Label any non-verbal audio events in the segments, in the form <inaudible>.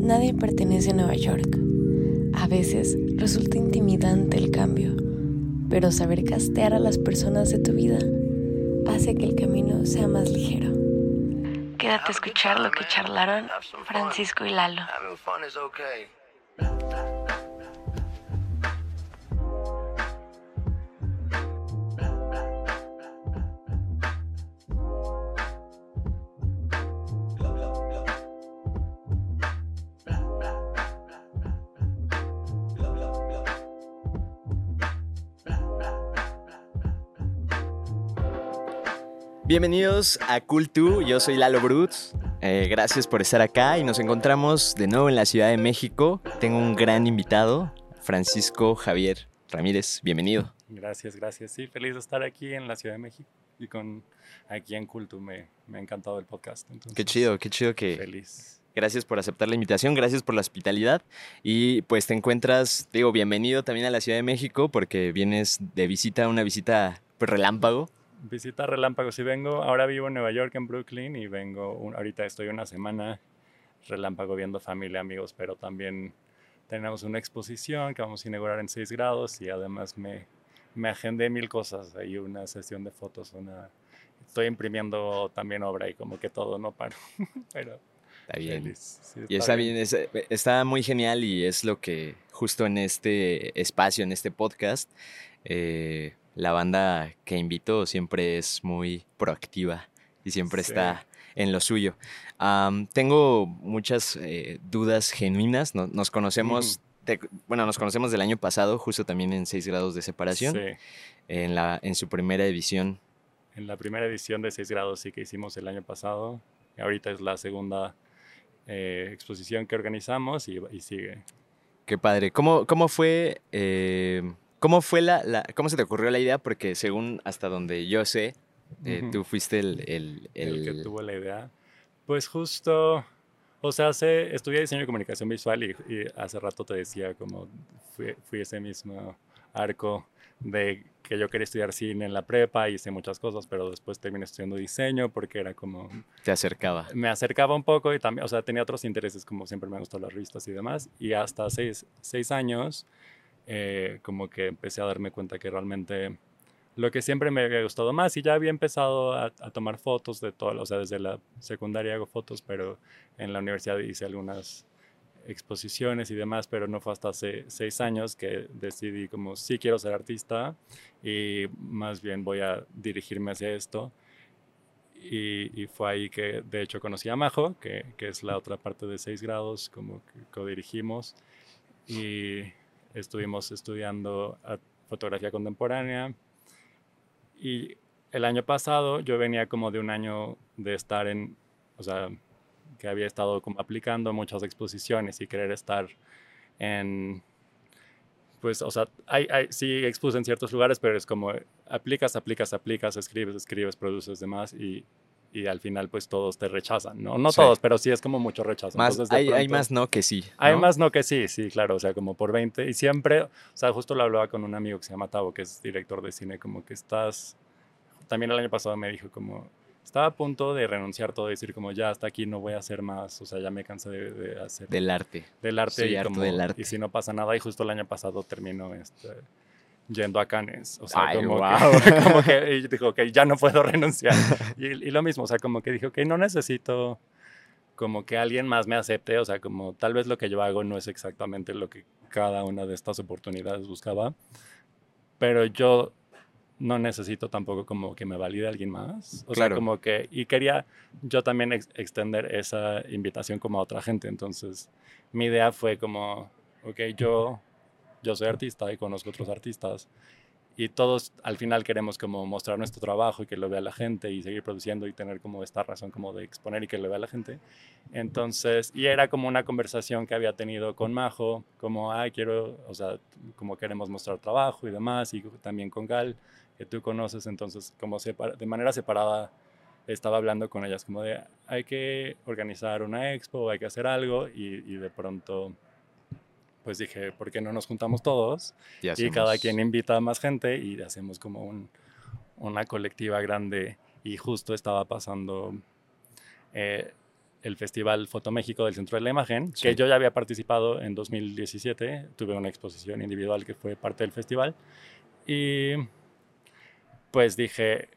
Nadie pertenece a Nueva York. A veces resulta intimidante el cambio, pero saber castear a las personas de tu vida hace que el camino sea más ligero. Quédate a escuchar lo que charlaron Francisco y Lalo. Bienvenidos a Cool2, yo soy Lalo Brutz. Eh, gracias por estar acá y nos encontramos de nuevo en la Ciudad de México. Tengo un gran invitado, Francisco Javier Ramírez. Bienvenido. Gracias, gracias. Sí, feliz de estar aquí en la Ciudad de México y con aquí en Cool2. Me, me ha encantado el podcast. qué chido, qué chido que... Feliz. Gracias por aceptar la invitación, gracias por la hospitalidad y pues te encuentras, digo, bienvenido también a la Ciudad de México porque vienes de visita, una visita pues, relámpago visita relámpago. Si vengo, ahora vivo en Nueva York, en Brooklyn, y vengo, ahorita estoy una semana relámpago viendo familia, amigos, pero también tenemos una exposición que vamos a inaugurar en 6 grados y además me, me agendé mil cosas. Hay una sesión de fotos, una... Estoy imprimiendo también obra y como que todo no paro, <laughs> pero... Está bien. y está bien, está muy genial y es lo que justo en este espacio, en este podcast, eh, la banda que invito siempre es muy proactiva y siempre está en lo suyo. tengo muchas eh, dudas genuinas. nos conocemos, bueno, nos conocemos del año pasado, justo también en 6 grados de separación. En, la, en su primera edición. En la primera edición de 6 grados sí que hicimos el año pasado. ahorita es la segunda eh, exposición que organizamos y, sigue. Qué padre. ¿Cómo, cómo fue eh, ¿Cómo fue la, cómo se te ocurrió la idea? Porque según hasta donde yo sé, eh, tú fuiste el, el, el... que tuvo la idea. Pues justo, o sea, hace, estudié diseño y comunicación visual y, hace rato te decía como fui, fui, ese mismo arco de que yo quería estudiar cine en la prepa, y hice muchas cosas, pero después terminé estudiando diseño porque era como... Te acercaba. Me acercaba un poco y también, o sea, tenía otros intereses como siempre me han gustado las revistas y demás. Y hasta seis, seis años eh, como que empecé a darme cuenta que realmente lo que siempre me había gustado más y ya había empezado a, tomar fotos de todo, o sea, desde la secundaria hago fotos, pero en la universidad hice algunas exposiciones y demás, pero no fue hasta hace seis años que decidí como sí quiero ser artista y más bien voy a dirigirme hacia esto. Y, fue ahí que de hecho conocí a Majo, que, que es la otra parte de seis grados, como que co-dirigimos. Y, estuvimos estudiando fotografía contemporánea. Y el año pasado yo venía como de un año de estar en, o sea, que había estado como aplicando muchas exposiciones y querer estar en, pues, o sea, hay, hay, sí expuse en ciertos lugares, pero es como aplicas, aplicas, aplicas, escribes, escribes, produces demás y y al final pues todos te rechazan, ¿no? No todos, pero sí es como mucho rechazo. Más, hay, más no que sí. Hay más no que sí, sí, claro, o sea, como por 20 y siempre, o sea, justo lo hablaba con un amigo que se llama Tavo, que es director de cine, como que estás, también el año pasado me dijo como, estaba a punto de renunciar todo, decir como ya hasta aquí no voy a hacer más, o sea, ya me cansé de, hacer. Del arte. Del arte. y, como, del arte. y si no pasa nada, y justo el año pasado terminó este yendo a Cannes. O sea, como, que, <laughs> como, que, <laughs> dijo, que ya no puedo renunciar. Y, y, lo mismo, o sea, como que dijo, que no necesito como que alguien más me acepte, o sea, como tal vez lo que yo hago no es exactamente lo que cada una de estas oportunidades buscaba, pero yo no necesito tampoco como que me valide alguien más. O sea, como que, y quería yo también extender esa invitación como a otra gente. Entonces, mi idea fue como, ok, yo yo soy artista y conozco otros artistas y todos al final queremos como mostrar nuestro trabajo y que lo vea la gente y seguir produciendo y tener como esta razón como de exponer y que lo vea la gente. Entonces, y era como una conversación que había tenido con Majo, como, ay, quiero, o sea, como queremos mostrar trabajo y demás, y también con Gal, que tú conoces, entonces como de manera separada estaba hablando con ellas como de, hay que organizar una expo, hay que hacer algo, y, y de pronto pues dije, ¿por qué no nos juntamos todos? Y, cada quien invita a más gente y hacemos como un, una colectiva grande. Y justo estaba pasando, eh, el Festival Foto México del Centro de la Imagen, que yo ya había participado en 2017, tuve una exposición individual que fue parte del festival y pues dije,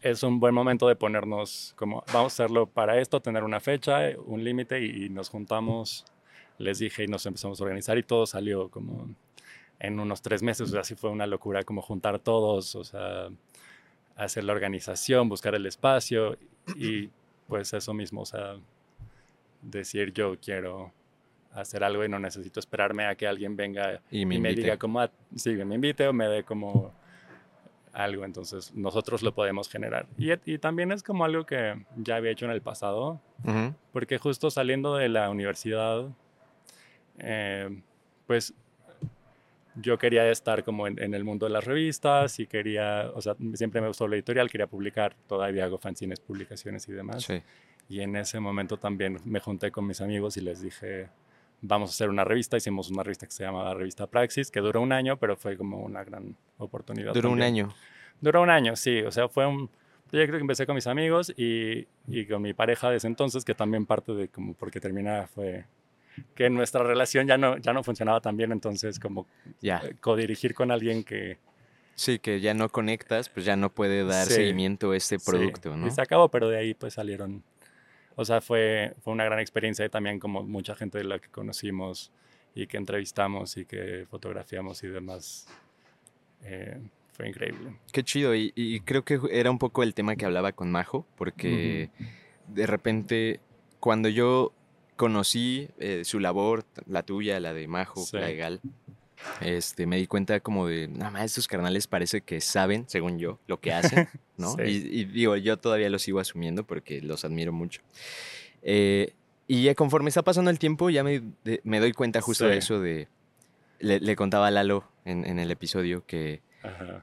es un buen momento de ponernos como, vamos a hacerlo para esto, tener una fecha, un límite y, nos juntamos, les dije y nos empezamos a organizar y todo salió como en unos tres meses, o sea, así fue una locura como juntar todos, o sea, hacer la organización, buscar el espacio y pues eso mismo, o sea, decir yo quiero hacer algo y no necesito esperarme a que alguien venga y me, diga como, ah, sí, me invite o me dé como algo, entonces nosotros lo podemos generar. Y, y, también es como algo que ya había hecho en el pasado, porque justo saliendo de la universidad, eh, pues yo quería estar como en, el mundo de las revistas y quería, o sea, siempre me gustó la editorial, quería publicar, todavía hago fanzines, publicaciones y demás. Sí. Y en ese momento también me junté con mis amigos y les dije, vamos a hacer una revista. Hicimos una revista que se llama Revista Praxis, que duró un año, pero fue como una gran oportunidad. ¿Duró un año? Duró un año, sí. O sea, fue un proyecto que empecé con mis amigos y, y con mi pareja de ese entonces, que también parte de como porque terminaba fue que nuestra relación ya no, ya no funcionaba tan bien, entonces como ya. Eh, codirigir con alguien que... Sí, que ya no conectas, pues ya no puede dar seguimiento a este producto, ¿no? Y se acabó, pero de ahí pues salieron o sea, fue, fue una gran experiencia y también como mucha gente de la que conocimos y que entrevistamos y que fotografiamos y demás. Eh, fue increíble. Qué chido. Y, creo que era un poco el tema que hablaba con Majo, porque de repente cuando yo conocí eh, su labor, la tuya, la de Majo, la de Gal, este, me di cuenta como de, nada más estos carnales parece que saben, según yo, lo que hacen, <laughs> ¿no? y, digo, yo todavía los sigo asumiendo porque los admiro mucho. Eh, y ya conforme está pasando el tiempo, ya me, me doy cuenta justo de eso de... Le, le contaba a Lalo en, en el episodio que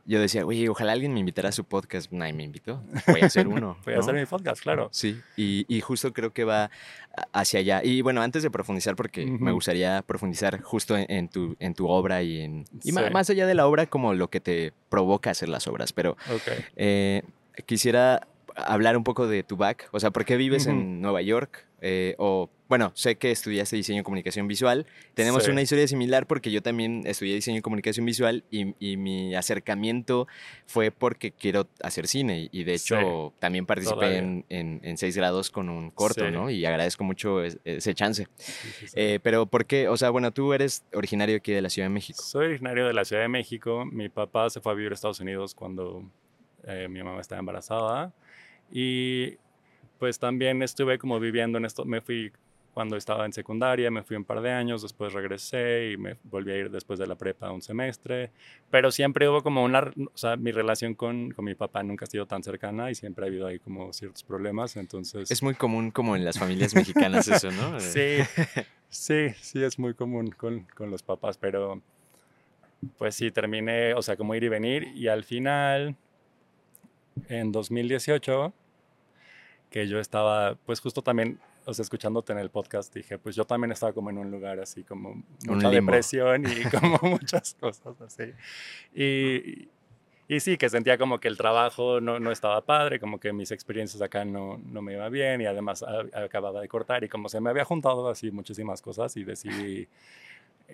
yo decía, oye, ojalá alguien me invitara a su podcast. Nadie me invitó. Voy a hacer uno. <laughs> Voy a hacer mi podcast, claro. Sí, y, y, justo creo que va hacia allá. Y bueno, antes de profundizar, porque me gustaría profundizar justo en, tu, en tu obra y en... Y más allá de la obra, como lo que te provoca hacer las obras. Pero eh, quisiera hablar un poco de tu back. O sea, ¿por qué vives en Nueva York? Eh, o bueno, sé que estudiaste diseño y comunicación visual. Tenemos una historia similar porque yo también estudié diseño y comunicación visual y, mi acercamiento fue porque quiero hacer cine y de hecho también participé en, seis grados con un corto, ¿no? Y agradezco mucho ese chance. Eh, pero ¿por qué? O sea, bueno, tú eres originario aquí de la Ciudad de México. Soy originario de la Ciudad de México. Mi papá se fue a vivir a Estados Unidos cuando eh, mi mamá estaba embarazada. Y pues también estuve como viviendo en esto, me fui cuando estaba en secundaria, me fui un par de años, después regresé y me volví a ir después de la prepa un semestre, pero siempre hubo como una, o sea, mi relación con, con, mi papá nunca ha sido tan cercana y siempre ha habido ahí como ciertos problemas, entonces... Es muy común como en las familias mexicanas eso, ¿no? <laughs> sí, sí, sí, es muy común con, con los papás, pero pues sí, terminé, o sea, como ir y venir y al final, en 2018, que yo estaba, pues justo también o sea, escuchándote en el podcast, dije, pues yo también estaba como en un lugar así, como mucha depresión y <laughs> como muchas cosas así. Y, y, sí, que sentía como que el trabajo no, no, estaba padre, como que mis experiencias acá no, no me iba bien y además acababa de cortar y como se me había juntado así muchísimas cosas y decidí,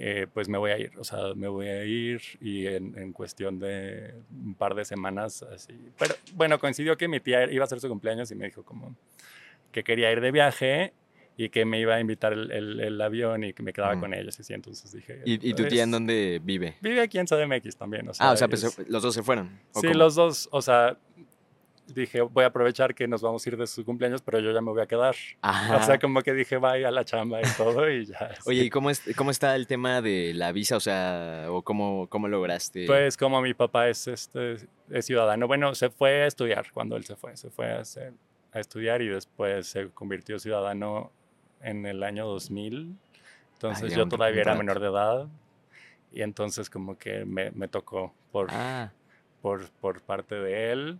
eh, pues me voy a ir, o sea, me voy a ir y en, en, cuestión de un par de semanas así. Pero bueno, coincidió que mi tía iba a hacer su cumpleaños y me dijo como que quería ir de viaje y que me iba a invitar el, el, avión y que me quedaba con ellos. Y entonces dije... ¿Y, tu tía en dónde vive? Vive aquí en CDMX también. O sea, ah, o sea, pues, los dos se fueron. Sí, los dos, o sea, dije, voy a aprovechar que nos vamos a ir de su cumpleaños, pero yo ya me voy a quedar. O sea, como que dije, vaya a la chamba y todo y ya. <laughs> Oye, ¿y cómo, es, cómo está el tema de la visa? O sea, ¿o cómo, cómo lograste? Pues como mi papá es, este, es ciudadano, bueno, se fue a estudiar cuando él se fue, se fue a hacer a estudiar y después se convirtió ciudadano en el año 2000. Entonces yo todavía era menor de edad y entonces como que me, me tocó por, ah. por, por parte de él.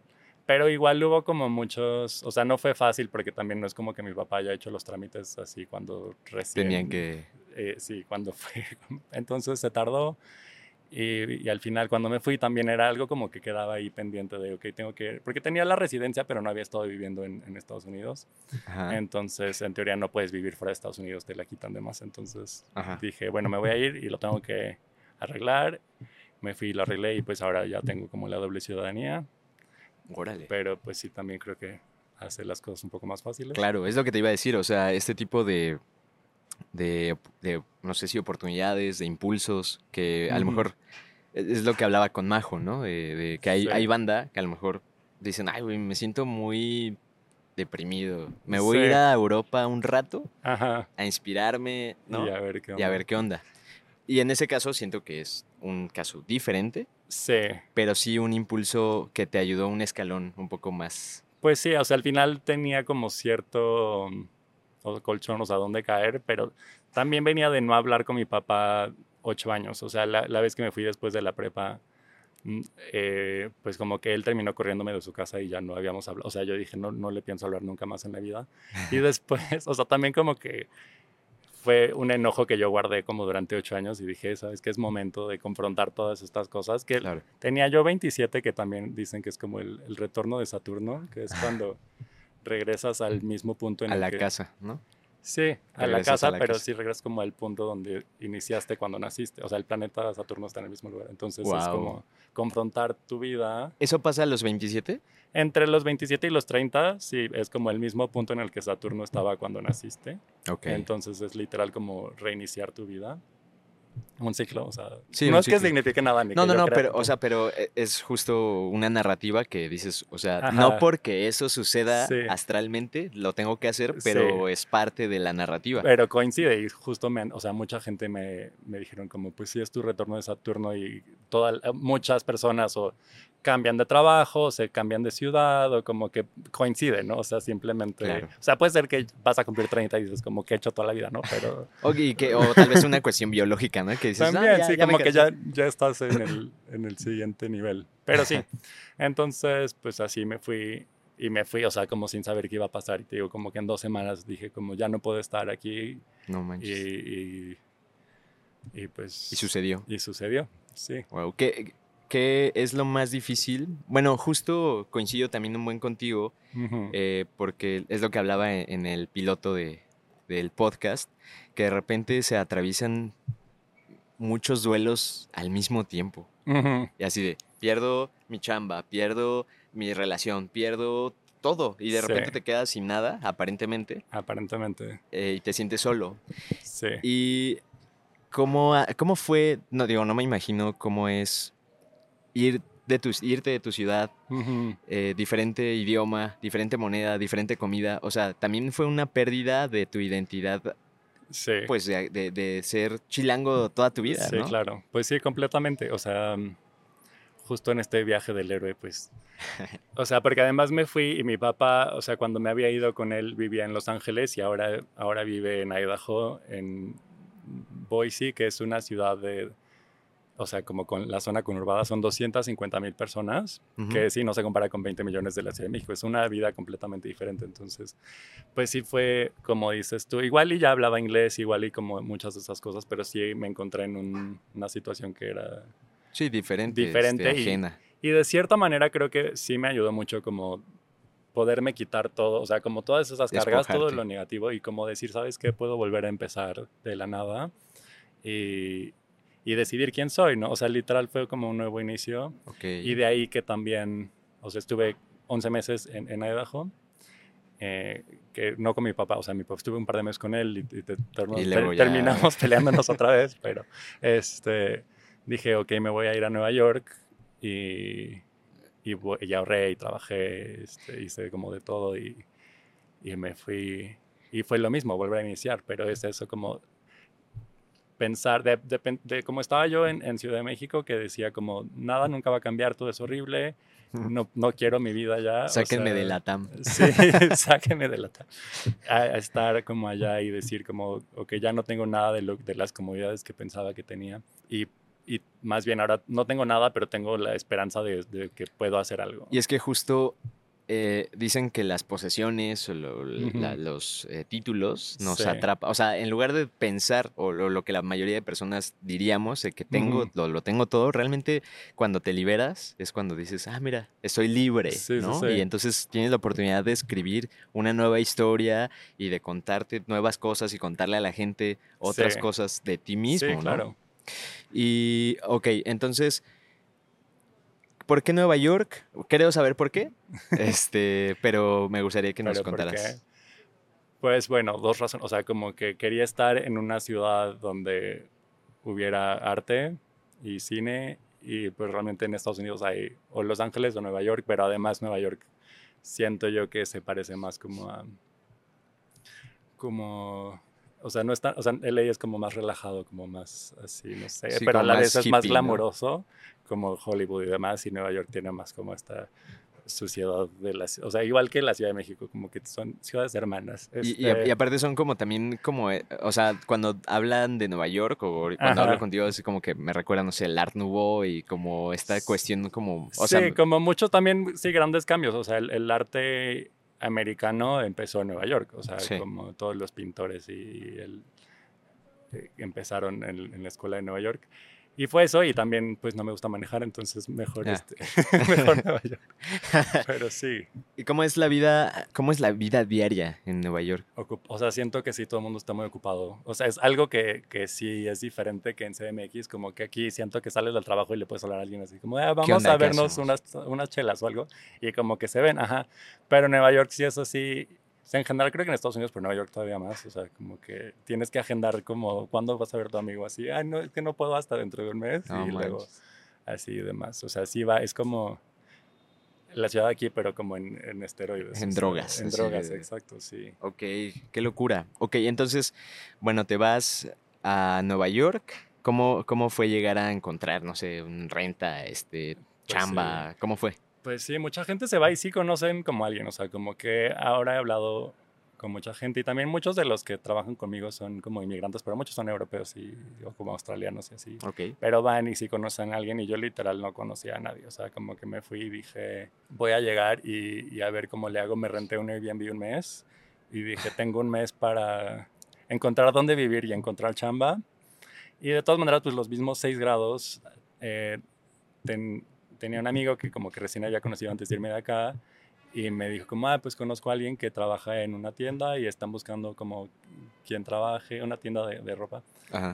Pero igual hubo como muchos, o sea, no fue fácil porque también no es como que mi papá haya hecho los trámites así cuando recién... Tenían que... Eh, sí, cuando fue. <laughs> Entonces se tardó Y, al final cuando me fui también era algo como que quedaba ahí pendiente de, ok, tengo que, porque tenía la residencia, pero no había estado viviendo en, Estados Unidos. Entonces, en teoría no puedes vivir fuera de Estados Unidos, te la quitan de más. Entonces dije, bueno, me voy a ir y lo tengo que arreglar. Me fui y lo arreglé y pues ahora ya tengo como la doble ciudadanía. Órale. Pero pues sí, también creo que hace las cosas un poco más fáciles. Claro, es lo que te iba a decir, o sea, este tipo de de, no sé si oportunidades, de impulsos, que a lo mejor e, es lo que hablaba con Majo, ¿no? De, que hay, hay, banda que a lo mejor dicen, ay, güey, me siento muy deprimido. Me voy a ir a Europa un rato a inspirarme, ¿no? Y a ver qué onda. Y a ver qué onda. Y en ese caso siento que es un caso diferente. Sí. Pero sí un impulso que te ayudó un escalón un poco más. Pues sí, o sea, al final tenía como cierto o colchón, o sea, dónde caer, pero también venía de no hablar con mi papá ocho años, o sea, la, vez que me fui después de la prepa, mm, eh, pues como que él terminó corriéndome de su casa y ya no habíamos hablado, o sea, yo dije, no, no le pienso hablar nunca más en la vida. Y <laughs> después, o sea, también como que fue un enojo que yo guardé como durante ocho años y dije, sabes que es momento de confrontar todas estas cosas, que tenía yo 27, que también dicen que es como el, el retorno de Saturno, que es cuando <laughs> regresas al mismo punto en a el la casa, ¿no? Sí, a la casa, pero sí regresas como al punto donde iniciaste cuando naciste. O sea, el planeta Saturno está en el mismo lugar. Entonces es como confrontar tu vida. ¿Eso pasa a los 27? Entre los 27 y los 30, sí, es como el mismo punto en el que Saturno estaba cuando naciste. Ok. Entonces es literal como reiniciar tu vida un ciclo, o sea, no es que signifique nada. Ni no, no, no, pero, o sea, pero e, es justo una narrativa que dices, o sea, no porque eso suceda astralmente lo tengo que hacer, pero es parte de la narrativa. Pero coincide y justo, me, o sea, mucha gente me, me dijeron como, pues sí, es tu retorno de Saturno y todas, muchas personas o cambian de trabajo, se cambian de ciudad o como que coincide, ¿no? O sea, simplemente... O sea, puede ser que vas a cumplir 30 y dices como que he hecho toda la vida, ¿no? Pero... o, que, o tal vez una cuestión biológica, ¿no? Que dices, ah, También, sí, como que ya, ya estás en el, en el siguiente nivel. Pero sí, entonces pues así me fui y me fui, o sea, como sin saber qué iba a pasar. Y te digo, como que en dos semanas dije como ya no puedo estar aquí. No manches. Y, y, pues... Y sucedió. Y sucedió, sí. Wow, ¿qué, ¿Qué es lo más difícil? Bueno, justo coincido también un buen contigo, eh, porque es lo que hablaba en, el piloto de, del podcast, que de repente se atraviesan muchos duelos al mismo tiempo. Y así de, pierdo mi chamba, pierdo mi relación, pierdo todo. Y de repente te quedas sin nada, aparentemente. Aparentemente. Eh, y te sientes solo. Sí. Y cómo, cómo fue, no digo, no me imagino cómo es ir de tu, irte de tu ciudad, eh, diferente idioma, diferente moneda, diferente comida. O sea, también fue una pérdida de tu identidad. Sí. Pues de, de, ser chilango toda tu vida. Sí, claro. Pues sí, completamente. O sea, justo en este viaje del héroe, pues. <laughs> O sea, porque además me fui y mi papá, o sea, cuando me había ido con él vivía en Los Ángeles y ahora, ahora vive en Idaho, en Boise, que es una ciudad de o sea, como con la zona conurbada son 250 mil personas, que sí, no se compara con 20 millones de la Ciudad de México, es una vida completamente diferente. Entonces, pues sí fue, como dices tú, igual y ya hablaba inglés, igual y como muchas de esas cosas, pero sí me encontré en una situación que era... Sí, diferente. Diferente este, y, y de cierta manera creo que sí me ayudó mucho como poderme quitar todo, o sea, como todas esas cargas, todo lo negativo y como decir, ¿sabes qué? Puedo volver a empezar de la nada. Y, y decidir quién soy, ¿no? O sea, literal fue como un nuevo inicio. Y de ahí que también, o sea, estuve 11 meses en, en Idaho, eh, que no con mi papá, o sea, mi papá estuve un par de meses con él y, terminamos <laughs> peleándonos otra vez, pero este, dije, ok, me voy a ir a Nueva York y, y, ahorré y trabajé, este, hice como de todo y, y me fui. Y fue lo mismo, volver a iniciar, pero es eso como pensar, de, de, como estaba yo en, Ciudad de México, que decía como, nada nunca va a cambiar, todo es horrible, no, no quiero mi vida ya. Sáquenme de la TAM. Sí, <laughs> sáquenme de la TAM. A, estar como allá y decir como, ok, ya no tengo nada de, lo, de las comodidades que pensaba que tenía. Y, y, más bien ahora no tengo nada, pero tengo la esperanza de, de, que puedo hacer algo. Y es que justo eh, dicen que las posesiones o los eh, títulos nos atrapan. O sea, en lugar de pensar, o lo, que la mayoría de personas diríamos, de que tengo, lo, tengo todo, realmente cuando te liberas es cuando dices, ah, mira, estoy libre, ¿no? Y entonces tienes la oportunidad de escribir una nueva historia y de contarte nuevas cosas y contarle a la gente otras cosas de ti mismo, ¿no? claro. Y, ok, entonces ¿Por qué Nueva York? Creo saber por qué, este, pero me gustaría que nos contaras. Pues bueno, dos razones. O sea, como que quería estar en una ciudad donde hubiera arte y cine y pues realmente en Estados Unidos hay o Los Ángeles o Nueva York, pero además Nueva York siento yo que se parece más como a como o sea, no está, o sea, LA es como más relajado, como más así, no sé, pero a la vez es más glamoroso, como Hollywood y demás, y Nueva York tiene más como esta suciedad de las, o sea, igual que la Ciudad de México, como que son ciudades hermanas. Y, este aparte son como también como, eh, o sea, cuando hablan de Nueva York o cuando hablo contigo es como que me recuerda, no sé, el Art Nouveau y como esta cuestión como, o sí, como muchos también, sí, grandes cambios, o sea, el arte americano empezó en Nueva York, o sea, como todos los pintores y el, eh, empezaron en, la escuela de Nueva York. Y fue eso, y también pues no me gusta manejar, entonces mejor, este, <laughs> mejor Nueva York. <laughs> Pero sí. ¿Y cómo es la vida, cómo es la vida diaria en Nueva York? o sea, siento que sí, todo el mundo está muy ocupado. O sea, es algo que, que sí es diferente que en CMX, como que aquí siento que sales del trabajo y le puedes hablar a alguien así, como, ah, vamos a vernos unas, unas chelas o algo, y como que se ven, ajá. Pero en Nueva York sí es así, sea, en general creo que en Estados Unidos, pero en Nueva York todavía más. O sea, como que tienes que agendar como, ¿cuándo vas a ver a tu amigo? Así, ay, no, es que no puedo hasta dentro de un mes. y luego así y demás. O sea, sí va, es como la ciudad aquí, pero como en, en esteroides. En drogas. En drogas, exacto, sí. Ok, qué locura. Ok, entonces, bueno, te vas a Nueva York. ¿Cómo, cómo fue llegar a encontrar, no sé, un renta, este, pues chamba? ¿Cómo fue? Pues sí, mucha gente se va y sí conocen como alguien, o sea, como que ahora he hablado con mucha gente y también muchos de los que trabajan conmigo son como inmigrantes, pero muchos son europeos y o como australianos y así. Okay. Pero van y sí conocen a alguien y yo literal no conocía a nadie, o sea, como que me fui y dije, voy a llegar y, y a ver cómo le hago, me renté un Airbnb un mes y dije, <laughs> tengo un mes para encontrar dónde vivir y encontrar chamba. Y de todas maneras, pues los mismos seis grados eh, tenía un amigo que como que recién había conocido antes de irme de acá y me dijo como, ah, pues conozco a alguien que trabaja en una tienda y están buscando como quien trabaje, una tienda de, ropa.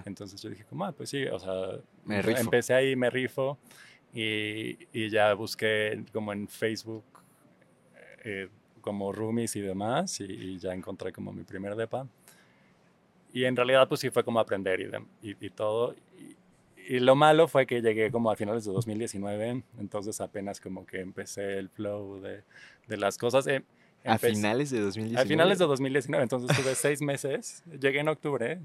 Entonces yo dije como, ah, pues sí, o sea, empecé ahí, me rifo y, y, ya busqué como en Facebook eh, como roomies y demás y, ya encontré como mi primer depa. Y en realidad pues sí fue como aprender y, y, y todo y lo malo fue que llegué como a finales de 2019, entonces apenas como que empecé el flow de, de las cosas. Eh, ¿A finales de 2019? A finales de 2019, entonces tuve seis meses, llegué en octubre,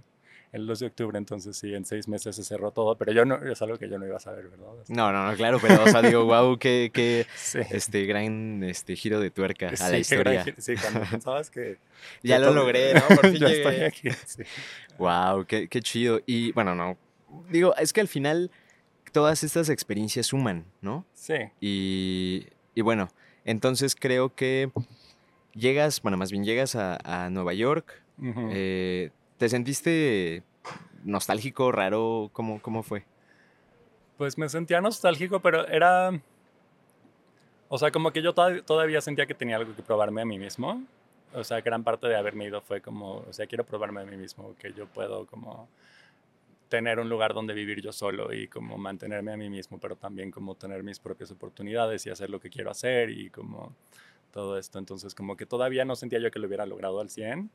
el 2 de octubre, entonces sí, en seis meses se cerró todo, pero yo no, es algo que yo no iba a saber, ¿verdad? No, no, no, claro, pero o sea, digo, wow, qué, qué <laughs> este gran este, giro de tuerca a la historia. sí, cuando pensabas que... <laughs> ya lo logré, <laughs> ¿no? Por fin yo estoy aquí, sí. Wow, qué, qué chido. Y bueno, no, digo, es que al final todas estas experiencias suman, ¿no? Sí. Y, y bueno, entonces creo que llegas, bueno, más bien llegas a, Nueva York. Eh, ¿Te sentiste nostálgico, raro? ¿Cómo, ¿Cómo fue? Pues me sentía nostálgico, pero era... O sea, como que yo todavía sentía que tenía algo que probarme a mí mismo. O sea, gran parte de haberme ido fue como, o sea, quiero probarme a mí mismo, que yo puedo como tener un lugar donde vivir yo solo y como mantenerme a mí mismo, pero también como tener mis propias oportunidades y hacer lo que quiero hacer y como todo esto. Entonces, como que todavía no sentía yo que lo hubiera logrado al 100.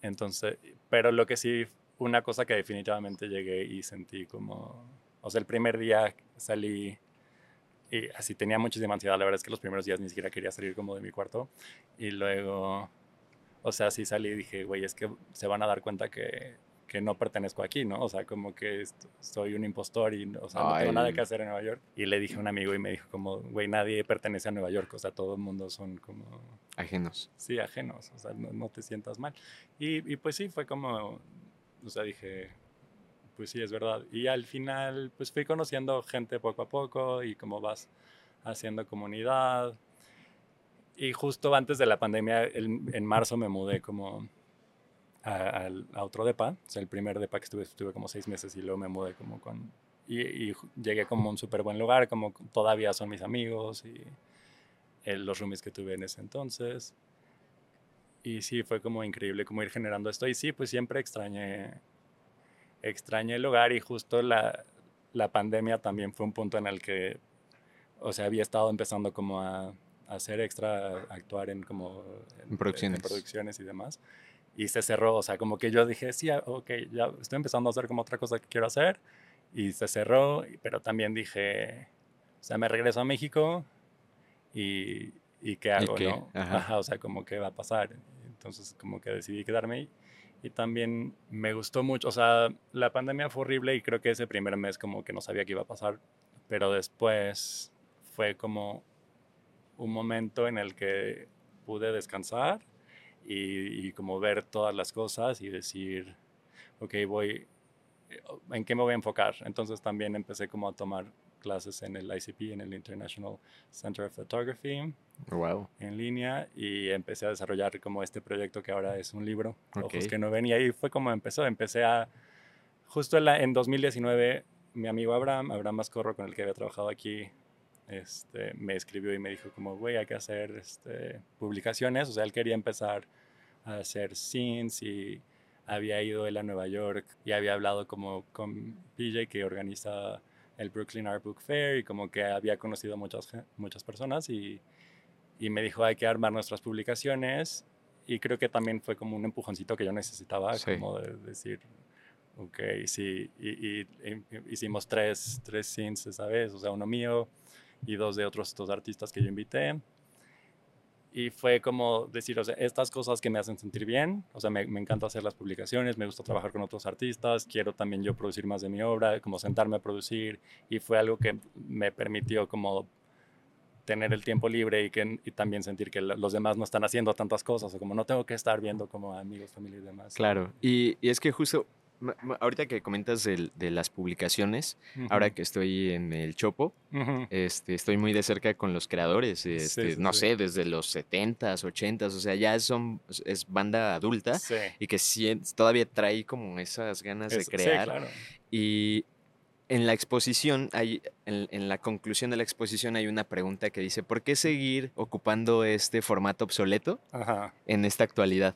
Entonces, pero lo que sí, una cosa que definitivamente llegué y sentí como, o sea, el primer día salí y así tenía muchísima ansiedad. La verdad es que los primeros días ni siquiera quería salir como de mi cuarto. Y luego, o sea, sí salí y dije, güey, es que se van a dar cuenta que que no pertenezco aquí, ¿no? O sea, como que soy un impostor y, o sea, no tengo nada que hacer en Nueva York. Y le dije a un amigo y me dijo como, güey, nadie pertenece a Nueva York, o sea, todo el mundo son como... Ajenos. Sí, ajenos, o sea, no, te sientas mal. Y, y, pues sí, fue como, o sea, dije, pues sí, es verdad. Y al final, pues fui conociendo gente poco a poco y como vas haciendo comunidad. y justo antes de la pandemia, en marzo me mudé como a, otro depa, o sea, el primer depa que estuve, estuve como seis meses y luego me mudé como con... Y, llegué como a un súper buen lugar, como todavía son mis amigos y eh, los roomies que tuve en ese entonces. Y sí, fue como increíble como ir generando esto. Y sí, pues siempre extrañé, extrañé el lugar y justo la, la pandemia también fue un punto en el que, o sea, había estado empezando como a, hacer extra, actuar en como... En, producciones. En producciones y demás y se cerró. O sea, como que yo dije, sí, ah, ok, ya estoy empezando a hacer como otra cosa que quiero hacer. Y se cerró, pero también dije, o sea, me regreso a México y, y ¿qué hago? ¿no? Ajá. o sea, como qué va a pasar. Entonces, como que decidí quedarme ahí. Y también me gustó mucho, o sea, la pandemia fue horrible y creo que ese primer mes como que no sabía qué iba a pasar, pero después fue como un momento en el que pude descansar y, como ver todas las cosas y decir, ok, voy, ¿en qué me voy a enfocar? Entonces también empecé como a tomar clases en el ICP, en el International Center of Photography, wow. en línea, y empecé a desarrollar como este proyecto que ahora es un libro, Ojos que no ven, y ahí fue como empezó, empecé a, justo en, en 2019, mi amigo Abraham, Abraham Mascorro, con el que había trabajado aquí este, me escribió y me dijo como, güey, hay que hacer este, publicaciones. O sea, él quería empezar a hacer scenes y había ido él a Nueva York y había hablado como con PJ que organiza el Brooklyn Art Book Fair y como que había conocido muchas, muchas personas y, y me dijo, hay que armar nuestras publicaciones. Y creo que también fue como un empujoncito que yo necesitaba, como de decir, ok, sí, y, y, hicimos tres, tres scenes esa vez, o sea, uno mío, y dos de otros dos artistas que yo invité. Y fue como decir, o sea, estas cosas que me hacen sentir bien, o sea, me, me, encanta hacer las publicaciones, me gusta trabajar con otros artistas, quiero también yo producir más de mi obra, como sentarme a producir, y fue algo que me permitió como tener el tiempo libre y, que, y también sentir que los demás no están haciendo tantas cosas, o como no tengo que estar viendo como amigos, familia y demás. Claro, y, y es que justo ahorita que comentas de, de las publicaciones, ahora que estoy en el Chopo, este, estoy muy de cerca con los creadores, este, no sé, desde los 70s, 80s, o sea, ya son, es banda adulta y que todavía trae como esas ganas de crear. Y en la exposición, hay, en, en, la conclusión de la exposición hay una pregunta que dice, ¿por qué seguir ocupando este formato obsoleto en esta actualidad?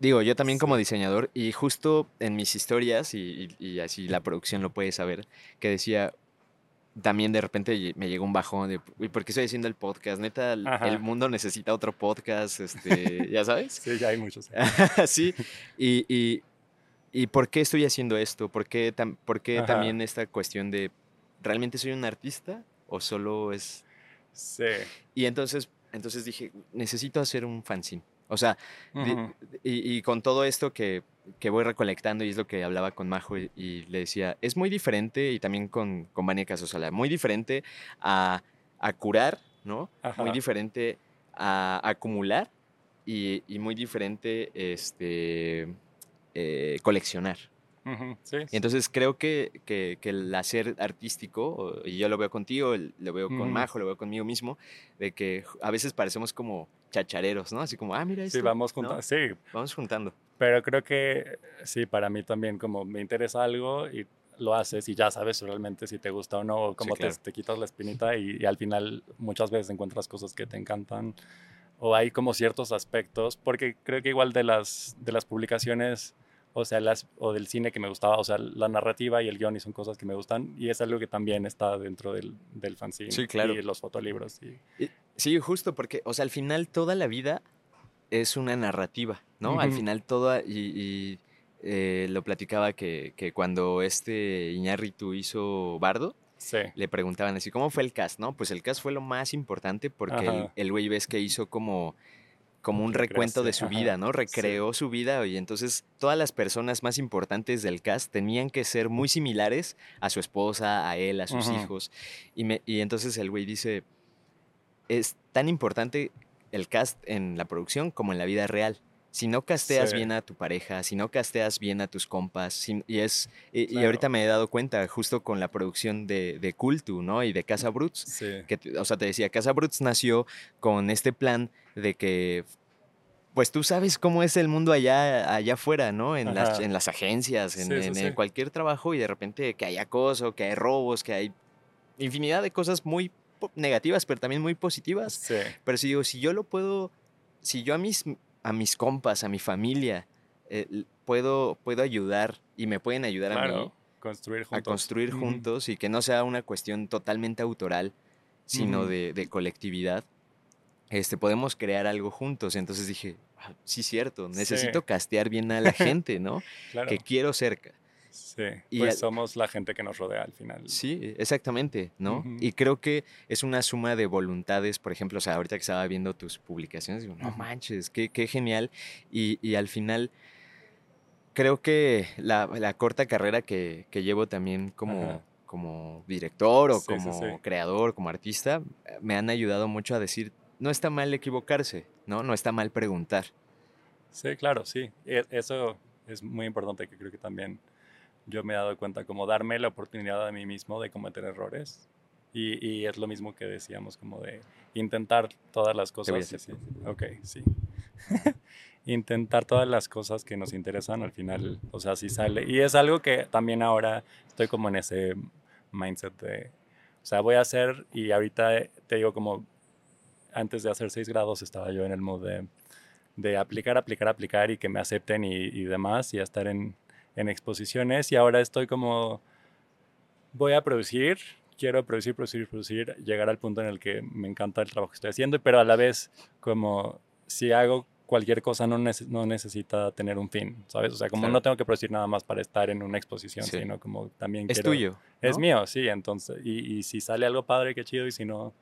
Digo, yo también como diseñador y justo en mis historias, y, así la producción lo puede saber, que decía, también de repente me llegó un bajón de, ¿por qué estoy haciendo el podcast? Neta, el mundo necesita otro podcast, este, <laughs> ¿ya sabes? Sí, ya hay muchos. <laughs> sí, y, y, ¿por qué estoy haciendo esto? ¿Por qué, por qué también esta cuestión de, ¿realmente soy un artista o solo es...? Sí. Y entonces, entonces dije, necesito hacer un fanzine. O sea, y, con todo esto que, voy recolectando, y es lo que hablaba con Majo y, le decía, es muy diferente, y también con, con Vania Casosala, muy diferente a, curar, ¿no? Muy diferente a, acumular y, muy diferente este, eh, coleccionar. Y entonces creo que, que, el hacer artístico, y yo lo veo contigo, lo veo con Majo, lo veo conmigo mismo, de que a veces parecemos como chachareros, ¿no? Así como, ah, mira esto. Sí, vamos juntando. Sí. Vamos juntando. Pero creo que sí, para mí también como me interesa algo y lo haces y ya sabes realmente si te gusta o no, como te, te, quitas la espinita y, y, al final muchas veces encuentras cosas que te encantan o hay como ciertos aspectos, porque creo que igual de las, de las publicaciones o sea, las, o del cine que me gustaba, o sea, la narrativa y el guion y son cosas que me gustan y es algo que también está dentro del, del fanzine sí, claro. y los fotolibros. Y... Sí, justo porque, o sea, al final toda la vida es una narrativa, ¿no? Al final toda, y, eh, lo platicaba que, que, cuando este Iñárritu hizo Bardo, le preguntaban así, ¿cómo fue el cast, no? Pues el cast fue lo más importante porque el güey ves que hizo como como un recuento de su vida, ¿no? <laughs> Recreó su vida y entonces todas las personas más importantes del cast tenían que ser muy similares a su esposa, a él, a sus hijos. Y, me, y entonces el güey dice, es tan importante el cast en la producción como en la vida real. Si no casteas bien a tu pareja, si no casteas bien a tus compas, y es y, ahorita me he dado cuenta justo con la producción de, de Cultu, ¿no? Y de Casa Bruts, que, o sea, te decía, Casa Bruts nació con este plan de que pues tú sabes cómo es el mundo allá, allá afuera, ¿no? En, las, en las agencias, en, cualquier trabajo y de repente que hay acoso, que hay robos, que hay infinidad de cosas muy negativas, pero también muy positivas. Pero si digo, si yo lo puedo, si yo a mis, a mis compas, a mi familia, eh, puedo, puedo ayudar y me pueden ayudar a mí construir a construir juntos y que no sea una cuestión totalmente autoral, sino de, de colectividad este, podemos crear algo juntos. Entonces dije, ah, sí, cierto, necesito castear bien a la <laughs> gente, ¿no? Que quiero cerca. Sí, y pues somos la gente que nos rodea al final. Sí, exactamente, ¿no? Y creo que es una suma de voluntades, por ejemplo, o sea, ahorita que estaba viendo tus publicaciones, digo, no manches, qué, qué genial. Y, y, al final, creo que la, la corta carrera que, que, llevo también como, como director o como creador, como artista, me han ayudado mucho a decir, no está mal equivocarse, ¿no? No está mal preguntar. Sí, claro, sí. E, eso es muy importante que creo que también yo me he dado cuenta, como darme la oportunidad a mí mismo de cometer errores. Y, es lo mismo que decíamos, como de intentar todas las cosas. Sí, ok, sí. <laughs> intentar todas las cosas que nos interesan al final, o sea, si sale. Y es algo que también ahora estoy como en ese mindset de, o sea, voy a hacer y ahorita te digo como antes de hacer 6 grados estaba yo en el mood de, de aplicar, aplicar, aplicar y que me acepten y, y demás y a estar en, en, exposiciones y ahora estoy como, voy a producir, quiero producir, producir, producir, llegar al punto en el que me encanta el trabajo que estoy haciendo, pero a la vez como si hago cualquier cosa no, no necesita tener un fin, ¿sabes? O sea, como no tengo que producir nada más para estar en una exposición, sino como también es tuyo. Es mío, sí, entonces, y, y si sale algo padre, qué chido, y si no,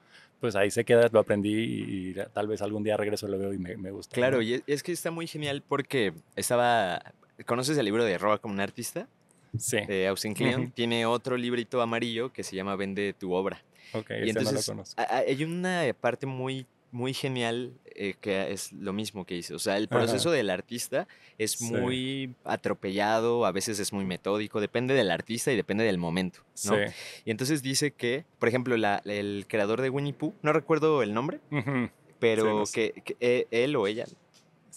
pues ahí se queda, lo aprendí y, tal vez algún día regreso lo veo y me, me gusta. Claro, y es que está muy genial porque estaba, ¿conoces el libro de Roba como un artista? Sí. De Austin Kleon. Tiene otro librito amarillo que se llama Vende tu obra. Ok, y entonces, no lo conozco. Hay una parte muy muy genial eh, que es lo mismo que hice. O sea, el proceso del artista es muy atropellado, a veces es muy metódico, depende del artista y depende del momento. ¿no? Y entonces dice que, por ejemplo, el creador de Winnie Pooh, no recuerdo el nombre, pero que, e, él o ella,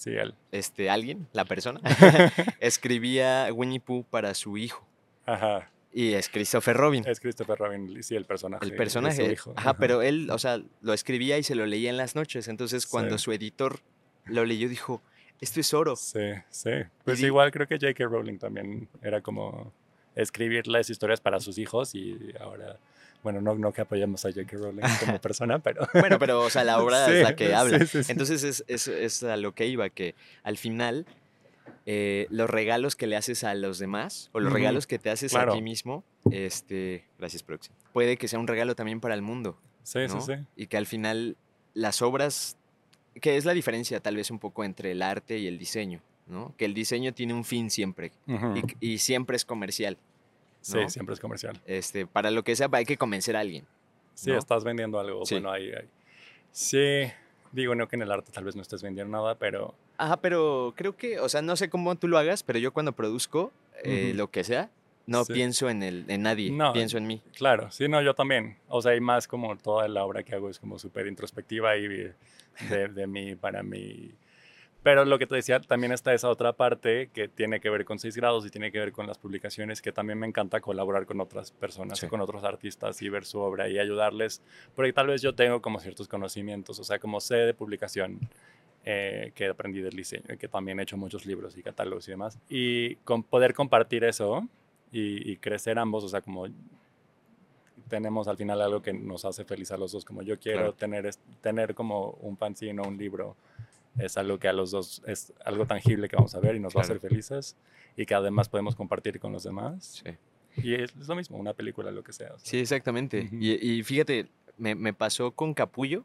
Sí, él. Este, alguien, la persona, <laughs> escribía Winnie Pooh para su hijo. Ajá. Y es Christopher Robin. Es Christopher Robin, sí, el personaje. El personaje. Ajá, pero él, o sea, lo escribía y se lo leía en las noches. Entonces, cuando su editor lo leyó, dijo, esto es oro. Sí, sí. Pues igual creo que J.K. Rowling también era como escribir las historias para sus hijos y ahora, bueno, no, no que apoyemos a J.K. Rowling como <laughs> persona, pero... bueno, pero, o sea, la obra es <laughs> la que habla. Entonces, es, es, es a lo que iba, que al final eh, los regalos que le haces a los demás o los regalos que te haces a ti mismo, este, gracias producción, puede que sea un regalo también para el mundo. Sí, sí, sí. Y que al final las obras, que es la diferencia tal vez un poco entre el arte y el diseño, ¿no? Que el diseño tiene un fin siempre y, siempre es comercial. Sí, siempre es comercial. Este, para lo que sea, hay que convencer a alguien. Sí, estás vendiendo algo. Bueno, ahí, ahí. Sí, digo, no que en el arte tal vez no estés vendiendo nada, pero Ajá, pero creo que, o sea, no sé cómo tú lo hagas, pero yo cuando produzco eh, lo que sea, no pienso en, el, en nadie, no, pienso en mí. Claro, sí, no, yo también. O sea, y más como toda la obra que hago es como súper introspectiva y de, de mí, para mí. Pero lo que te decía, también está esa otra parte que tiene que ver con 6 grados y tiene que ver con las publicaciones, que también me encanta colaborar con otras personas, con otros artistas y ver su obra y ayudarles, porque tal vez yo tengo como ciertos conocimientos, o sea, como sé de publicación, eh, que aprendí del diseño, que también he hecho muchos libros y catálogos y demás. Y con poder compartir eso y, crecer ambos, o sea, como tenemos al final algo que nos hace feliz a los dos, como yo quiero tener, tener como un fanzine o un libro, es algo que a los dos es algo tangible que vamos a ver y nos va a hacer felices y que además podemos compartir con los demás. Sí. Y es, lo mismo, una película, lo que sea. Sí, exactamente. y, y, fíjate, me, me, pasó con Capullo,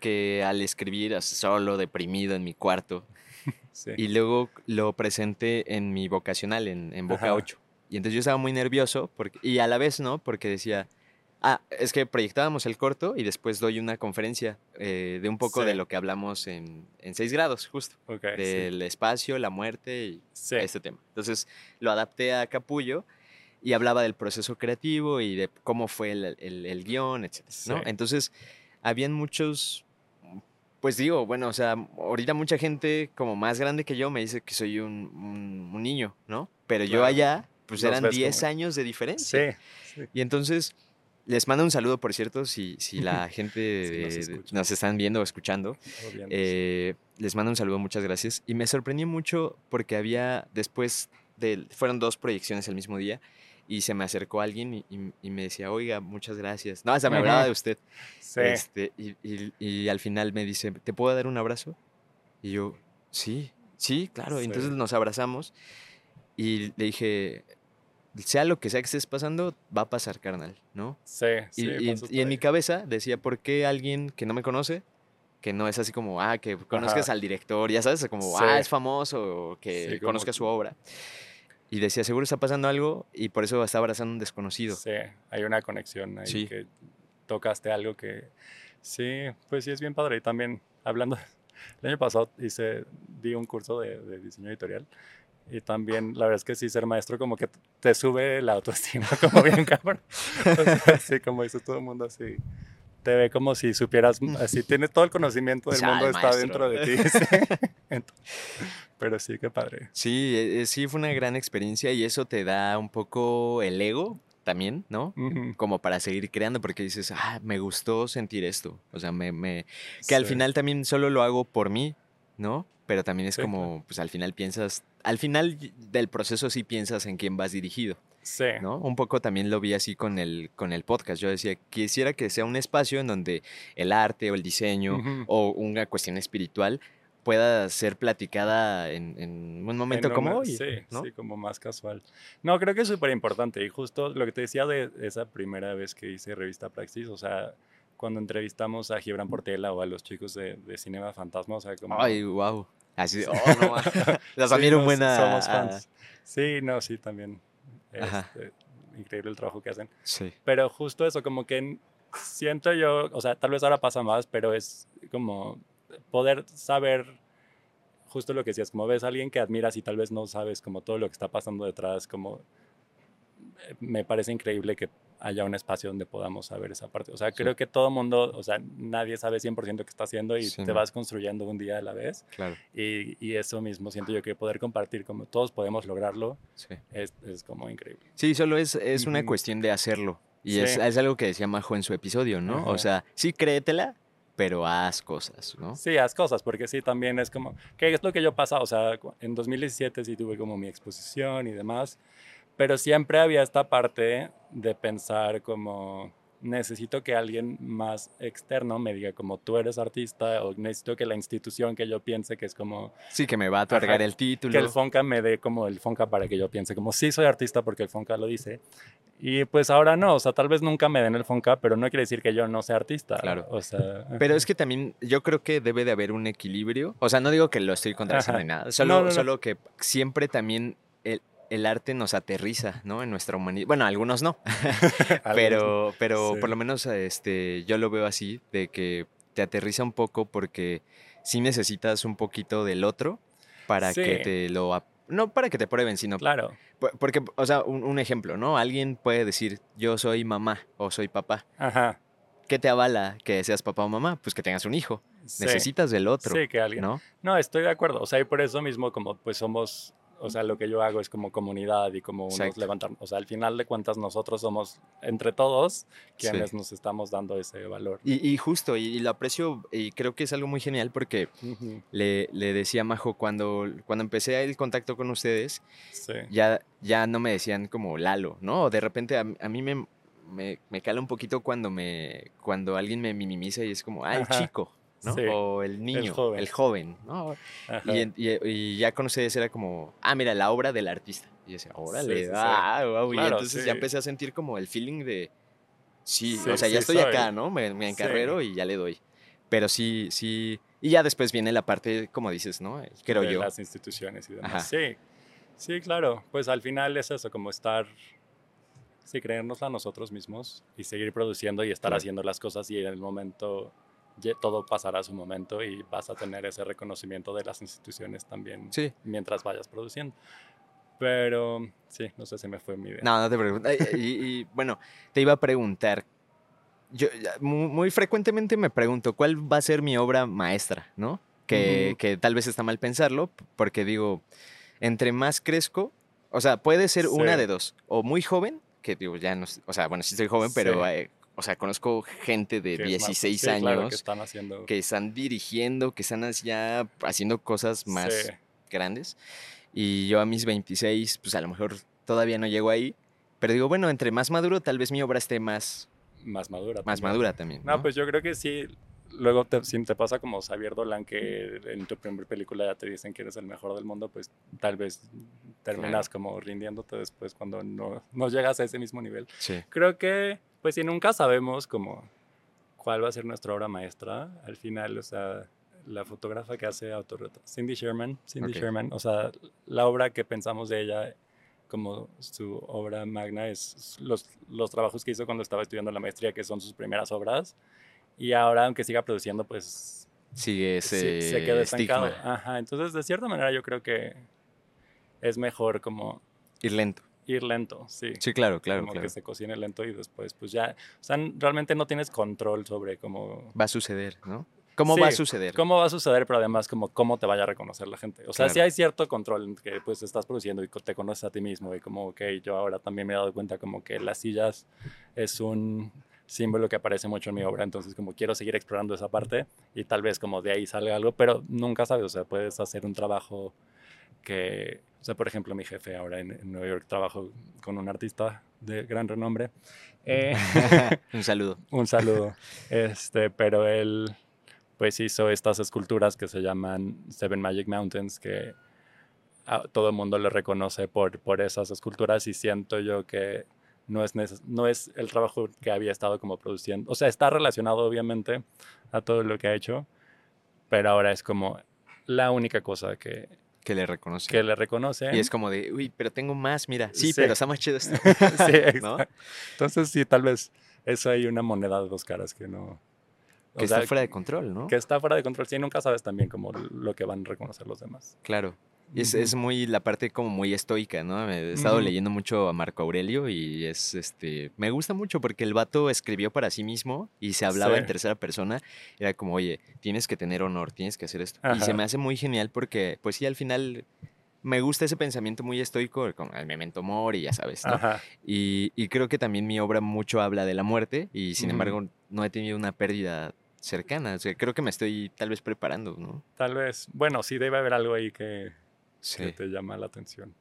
que al escribir solo, deprimido en mi cuarto. <laughs> Y luego lo presenté en mi vocacional, en, en Boca 8. Y entonces yo estaba muy nervioso porque, y a la vez no, porque decía, Ah, es que proyectábamos el corto y después doy una conferencia eh, de un poco de lo que hablamos en, en seis grados, justo. del espacio, la muerte y este tema. Entonces lo adapté a Capullo y hablaba del proceso creativo y de cómo fue el, el, guion, etc. Entonces, habían muchos, pues digo, bueno, o sea, ahorita mucha gente como más grande que yo me dice que soy un, un, niño, ¿no? Pero yo allá, pues eran 10 años de diferencia. Sí, Y entonces les mando un saludo, por cierto, si, si la <laughs> gente nos, están viendo o escuchando. Eh, les mando un saludo, muchas gracias. Y me sorprendió mucho porque había después de, fueron dos proyecciones el mismo día y se me acercó alguien y, me decía, oiga, muchas gracias. No, hasta me hablaba de usted. Sí. Este, y, y, al final me dice, ¿te puedo dar un abrazo? Y yo, sí, sí, claro. Entonces nos abrazamos y le dije, sea lo que sea que estés pasando, va a pasar, carnal, ¿no? Sí, sí. Y, en mi cabeza decía, ¿por qué alguien que no me conoce, que no es así como, ah, que conozcas al director, ya sabes, como, ah, es famoso, que conozca su obra? Y decía, seguro está pasando algo y por eso está abrazando a un desconocido. Sí, hay una conexión ahí que tocaste algo que, sí, pues sí es bien padre. Y también, hablando, <laughs> el año pasado hice, di un curso de, de diseño editorial y también, la verdad es que sí, ser maestro como que te sube la autoestima, <laughs> como bien cabrón. así como dice todo el mundo, así. Te ve como si supieras, así tienes todo el conocimiento del <laughs> mundo está dentro de ti. <laughs> pero sí, qué padre. Sí, e, e, sí, fue una gran experiencia y eso te da un poco el ego también, ¿no? Como para seguir creando, porque dices, ah, me gustó sentir esto. O sea, me, me... que al final también solo lo hago por mí, ¿no? Pero también es como, pues al final piensas, al final del proceso sí piensas en quién vas dirigido. Sí. ¿no? Un poco también lo vi así con el, con el podcast. Yo decía, quisiera que sea un espacio en donde el arte o el diseño o una cuestión espiritual pueda ser platicada en, un momento como hoy. Sí, sí, como más casual. No, creo que es súper importante. Y justo lo que te decía de esa primera vez que hice Revista Praxis, o sea, cuando entrevistamos a Gibran Portela o a los chicos de, de Cinema Fantasma, o sea, como... Ay, wow. Así, oh, no, <laughs> <laughs> las admiro buena... Somos fans. Sí, no, sí, también. Este, increíble el trabajo que hacen. Sí. Pero justo eso, como que siento yo, o sea, tal vez ahora pasa más, pero es como poder saber justo lo que decías, como ves a alguien que admiras y tal vez no sabes como todo lo que está pasando detrás, como me parece increíble que haya un espacio donde podamos saber esa parte. O sea, creo que todo mundo, o sea, nadie sabe 100% qué está haciendo y te vas construyendo un día a la vez. Claro. Y, y, eso mismo siento yo que poder compartir, como todos podemos lograrlo, es, es, como increíble. Sí, solo es, es una cuestión de hacerlo. Y es, es, algo que decía Majo en su episodio, ¿no? O sea, sí, créetela, pero haz cosas, ¿no? Sí, haz cosas, porque sí, también es como, ¿qué es lo que yo pasa? O sea, en 2017 sí tuve como mi exposición y demás, pero siempre había esta parte de pensar como necesito que alguien más externo me diga como tú eres artista o necesito que la institución que yo piense que es como... Sí, que me va a otorgar el título. Que el Fonca me dé como el Fonca para que yo piense como sí soy artista porque el Fonca lo dice. Y pues ahora no, o sea, tal vez nunca me den el Fonca, pero no quiere decir que yo no sea artista. Claro. O sea, pero es que también yo creo que debe de haber un equilibrio. O sea, no digo que lo estoy contradiciendo ni nada, solo, solo que siempre también el arte nos aterriza, ¿no? En nuestra humanidad. Bueno, algunos no, <laughs> <laughs> pero, pero por lo menos este, yo lo veo así, de que te aterriza un poco porque sí necesitas un poquito del otro para que te lo... No para que te prueben, sino... Claro. Porque, o sea, un, ejemplo, ¿no? Alguien puede decir, yo soy mamá o soy papá. Ajá. ¿Qué te avala que seas papá o mamá? Pues que tengas un hijo. Necesitas del otro. Sí, que alguien. ¿no? No, estoy de acuerdo. O sea, y por eso mismo, como pues somos o sea, lo que yo hago es como comunidad y como unos levantar. O sea, al final de cuentas, nosotros somos entre todos quienes nos estamos dando ese valor. Y, justo, y, lo aprecio, y creo que es algo muy genial porque le, le, decía a Majo, cuando, cuando empecé el contacto con ustedes, ya, ya no me decían como Lalo, ¿no? De repente a, mí me, me, me, cala un poquito cuando, me, cuando alguien me minimiza y es como, ah, el chico. ¿No? o el niño, el joven, ¿no? Y, ya con ustedes era como, ah, mira, la obra del artista. Y yo decía, órale, ah, wow. y entonces ya empecé a sentir como el feeling de, sí, o sea, ya estoy acá, ¿no? Me, me encarrero y ya le doy. Pero sí, sí. Y ya después viene la parte, como dices, ¿no? Creo de yo. Las instituciones y demás. Sí, sí, claro. Pues al final es eso, como estar sí, creernos a nosotros mismos y seguir produciendo y estar haciendo las cosas y en el momento todo pasará a su momento y vas a tener ese reconocimiento de las instituciones también mientras vayas produciendo. Pero sí, no sé si me fue mi idea. No, no te pregunto. Y, bueno, te iba a preguntar. Yo muy, frecuentemente me pregunto cuál va a ser mi obra maestra, ¿no? Que, que tal vez está mal pensarlo, porque digo, entre más crezco, o sea, puede ser una de dos, o muy joven, que digo, ya no, o sea, bueno, sí soy joven, pero eh, o sea, conozco gente de 16 años que, están haciendo... que están dirigiendo, que están ya haciendo cosas más grandes. Y yo a mis 26, pues a lo mejor todavía no llego ahí. Pero digo, bueno, entre más maduro, tal vez mi obra esté más... Más madura. Más madura también. ¿no? pues yo creo que sí. Luego te, si te pasa como Xavier Dolan, que en tu primera película ya te dicen que eres el mejor del mundo, pues tal vez terminas como rindiéndote después cuando no, no llegas a ese mismo nivel. Sí. Creo que pues si nunca sabemos como cuál va a ser nuestra obra maestra, al final, o sea, la fotógrafa que hace autorretratos, Cindy Sherman, Cindy Sherman, o sea, la obra que pensamos de ella como su obra magna es los, los trabajos que hizo cuando estaba estudiando la maestría, que son sus primeras obras, y ahora, aunque siga produciendo, pues... Sigue ese se, queda estancado. Ajá, entonces, de cierta manera, yo creo que es mejor como... Ir lento ir lento, sí. Sí, claro, claro. Como que se cocine lento y después, pues ya, o sea, realmente no tienes control sobre cómo... Va a suceder, ¿no? ¿Cómo va a suceder? ¿Cómo va a suceder? Pero además, como cómo te vaya a reconocer la gente. O sea, si hay cierto control en que pues estás produciendo y te conoces a ti mismo y como, ok, yo ahora también me he dado cuenta como que las sillas es un símbolo que aparece mucho en mi obra, entonces como quiero seguir explorando esa parte y tal vez como de ahí salga algo, pero nunca sabes, o sea, puedes hacer un trabajo que o sea, por ejemplo, mi jefe ahora en, Nueva York trabajo con un artista de gran renombre. Eh, <laughs> un saludo. <laughs> un saludo. Este, pero él pues hizo estas esculturas que se llaman Seven Magic Mountains, que a todo el mundo le reconoce por, por esas esculturas y siento yo que no es, no es el trabajo que había estado como produciendo. O sea, está relacionado obviamente a todo lo que ha hecho, pero ahora es como la única cosa que, que le reconoce. Que le reconoce. Y es como de, uy, pero tengo más, mira. Sí, pero está más chido esto. <laughs> sí, <laughs> ¿no? Entonces, sí, tal vez eso hay una moneda de dos caras que no. Que está fuera de control, ¿no? Que está fuera de control. Sí, nunca sabes también como lo que van a reconocer los demás. Claro. Y es, es, muy la parte como muy estoica, ¿no? He estado leyendo mucho a Marco Aurelio y es este. Me gusta mucho porque el vato escribió para sí mismo y se hablaba en tercera persona. Era como, oye, tienes que tener honor, tienes que hacer esto. Y se me hace muy genial porque, pues sí, al final me gusta ese pensamiento muy estoico, como el memento mori, ya sabes, ¿no? Y, y, creo que también mi obra mucho habla de la muerte y sin embargo no he tenido una pérdida cercana. O sea, creo que me estoy tal vez preparando, ¿no? Tal vez. Bueno, sí debe haber algo ahí que que te llama la atención.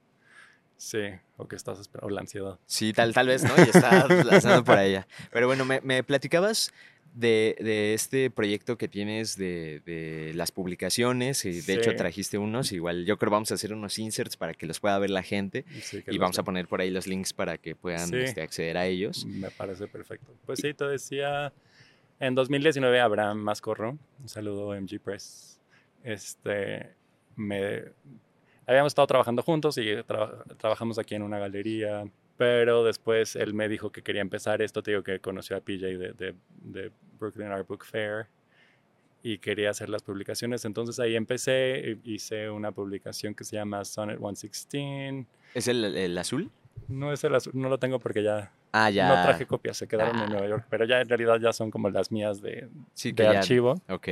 Sí, o que estás esperando, o la ansiedad. Sí, tal, tal vez, ¿no? Y estás <laughs> lanzando por allá. Pero bueno, me, me platicabas de, de, este proyecto que tienes de, de las publicaciones, y de hecho trajiste unos, igual yo creo vamos a hacer unos inserts para que los pueda ver la gente y vamos a poner por ahí los links para que puedan este, acceder a ellos. Me parece perfecto. Pues sí, te decía, en 2019 Abraham Mascorro, un saludo MG Press, este, me habíamos estado trabajando juntos y trabajamos aquí en una galería, pero después él me dijo que quería empezar esto, te digo que conoció a PJ de, de, Brooklyn Art Book Fair y quería hacer las publicaciones, entonces ahí empecé, hice una publicación que se llama Sonnet 116. ¿Es el, el azul? No es el azul, no lo tengo porque ya, ah, ya. no traje copias, se quedaron en ah. Nueva York, pero ya en realidad ya son como las mías de, de archivo. Ok.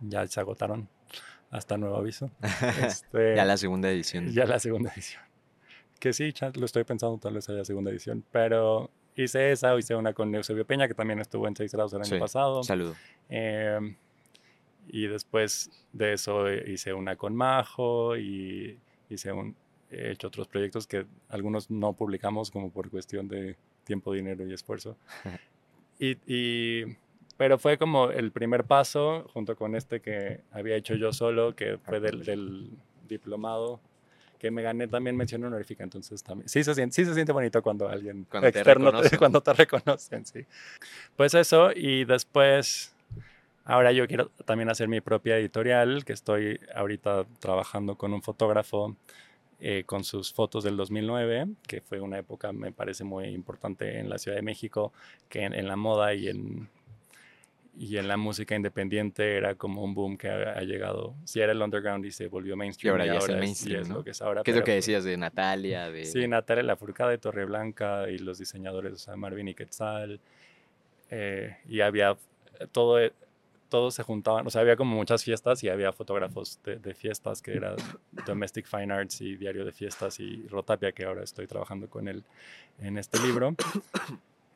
Ya se agotaron hasta nuevo aviso. <laughs> Este, ya la segunda edición. Ya la segunda edición. Que sí, lo estoy pensando, tal vez haya segunda edición, pero hice esa, hice una con Eusebio Peña, que también estuvo en 6 grados el año pasado. Saludo. Em, y después de eso hice una con Majo y hice un, he hecho otros proyectos que algunos no publicamos como por cuestión de tiempo, dinero y esfuerzo. <laughs> y, y pero fue como el primer paso, junto con este que había hecho yo solo, que fue del, diplomado, que me gané también mención honorífica. Entonces también, sí se siente, sí se siente bonito cuando alguien cuando externo te, <laughs> cuando te reconocen, sí. Pues eso, y después, ahora yo quiero también hacer mi propia editorial, que estoy ahorita trabajando con un fotógrafo eh, con sus fotos del 2009, que fue una época, me parece, muy importante en la Ciudad de México, que en, la moda y en, y en la música independiente era como un boom que ha, llegado. Si era el underground y se volvió mainstream. Y ahora ya es el mainstream, ¿no? lo que es ahora. ¿Qué es lo que decías de Natalia? De... Sí, Natalia La Furcada de Torreblanca y los diseñadores, o sea, Marvin y Quetzal. Eh, y había todo todos se juntaban, o sea, había como muchas fiestas y había fotógrafos de, fiestas que era Domestic Fine Arts y Diario de Fiestas y Rotapia, que ahora estoy trabajando con él en este libro.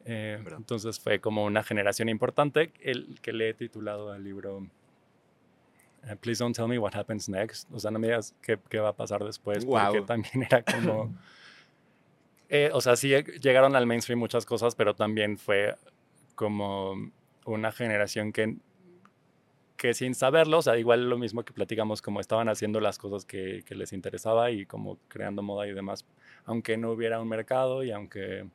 Eh, entonces fue como una generación importante, el que le he titulado al libro eh, Please Don't Tell Me What Happens Next, o sea, no me digas qué, qué va a pasar después, porque también era como... <laughs> Eh, o sea, sí llegaron al mainstream muchas cosas, pero también fue como una generación que que sin saberlo, o sea, igual lo mismo que platicamos, como estaban haciendo las cosas que, les interesaba y como creando moda y demás, aunque no hubiera un mercado y aunque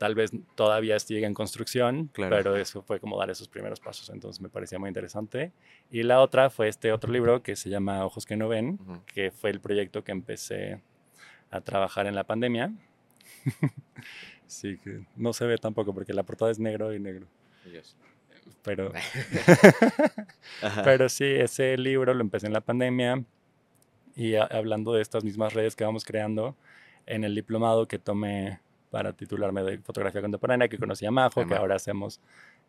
tal vez todavía sigue en construcción, pero eso fue como dar esos primeros pasos, entonces me parecía muy interesante. Y la otra fue este otro libro que se llama Ojos que no ven, que fue el proyecto que empecé a trabajar en la pandemia. <laughs> sí, que no se ve tampoco porque la portada es negro y negro. Pero, <laughs> <laughs> pero sí, ese libro lo empecé en la pandemia y hablando de estas mismas redes que vamos creando en el diplomado que tomé para titularme de fotografía contemporánea, que conocí a Majo, que ahora hacemos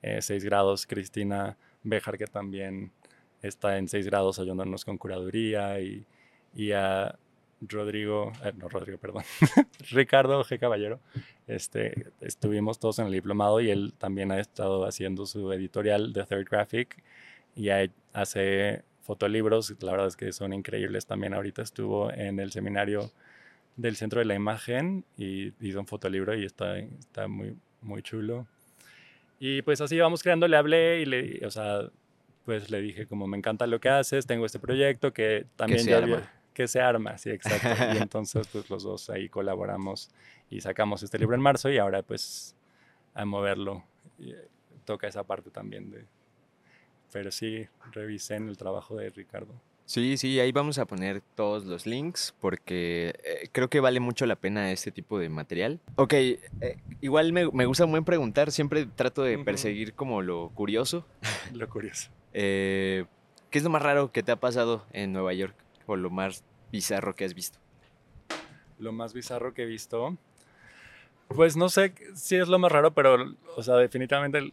eh, seis grados, Cristina Bejar, que también está en seis grados ayudándonos con curaduría, y, y a Rodrigo, eh, no Rodrigo, perdón, <laughs> Ricardo G. Caballero, este, estuvimos todos en el diplomado y él también ha estado haciendo su editorial de Third Graphic y hace fotolibros, la verdad es que son increíbles también. Ahorita estuvo en el seminario del Centro de la Imagen y hizo un fotolibro y está, está muy, muy chulo. Y pues así vamos creando, le hablé y le, o sea, pues le dije como me encanta lo que haces, tengo este proyecto que también ya que se arma, sí, exacto. Y <laughs> entonces, pues los dos ahí colaboramos y sacamos este libro en marzo y ahora, pues, a moverlo. Y, eh, toca esa parte también de... Pero sí, revisen el trabajo de Ricardo. Sí, sí, ahí vamos a poner todos los links porque eh, creo que vale mucho la pena este tipo de material. Ok, eh, igual me, me, gusta muy preguntar, siempre trato de perseguir como lo curioso. <laughs> Lo curioso. ¿Qué es lo más raro que te ha pasado en Nueva York? o lo más bizarro que has visto? Lo más bizarro que he visto. Pues no sé si es lo más raro, pero, o sea, definitivamente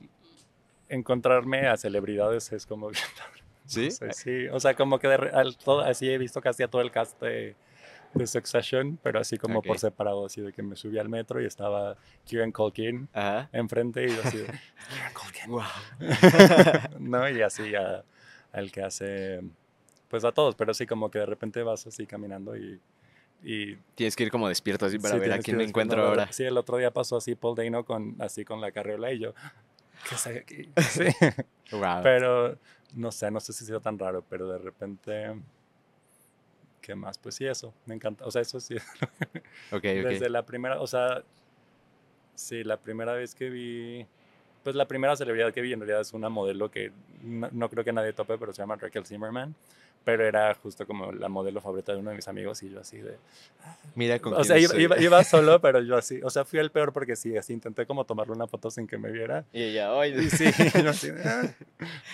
encontrarme a celebridades es como <laughs> ¿Sí? sí, o sea, como que de, todo, así he visto casi a todo el cast de, Succession, pero así como por separado, así de que me subí al metro y estaba Kieran Culkin enfrente y así <laughs> Kieran Culkin. Wow. <laughs> no, y así al que hace pues a todos, pero sí como que de repente vas así caminando y... y Tienes que ir como despierto así para ver a quién me encuentro ahora. Sí, el otro día pasó así Paul Dano con, así con la carriola y yo, ¿qué es aquí? <laughs> Sí. wow. Pero no sé, no sé si sea tan raro, pero de repente... ¿Qué más? Pues sí, eso, me encanta. O sea, eso sí. ok, <laughs> Desde la primera, o sea, sí, la primera vez que vi pues la primera celebridad que vi en realidad es una modelo que no, no, creo que nadie tope, pero se llama Raquel Zimmerman pero era justo como la modelo favorita de uno de mis amigos y yo así de... Mira con O sea, iba, iba, <laughs> solo, pero yo así, o sea, fui el peor porque sí, así intenté como tomarle una foto sin que me viera. Y ella, oye. sí, <laughs> yo así, ah".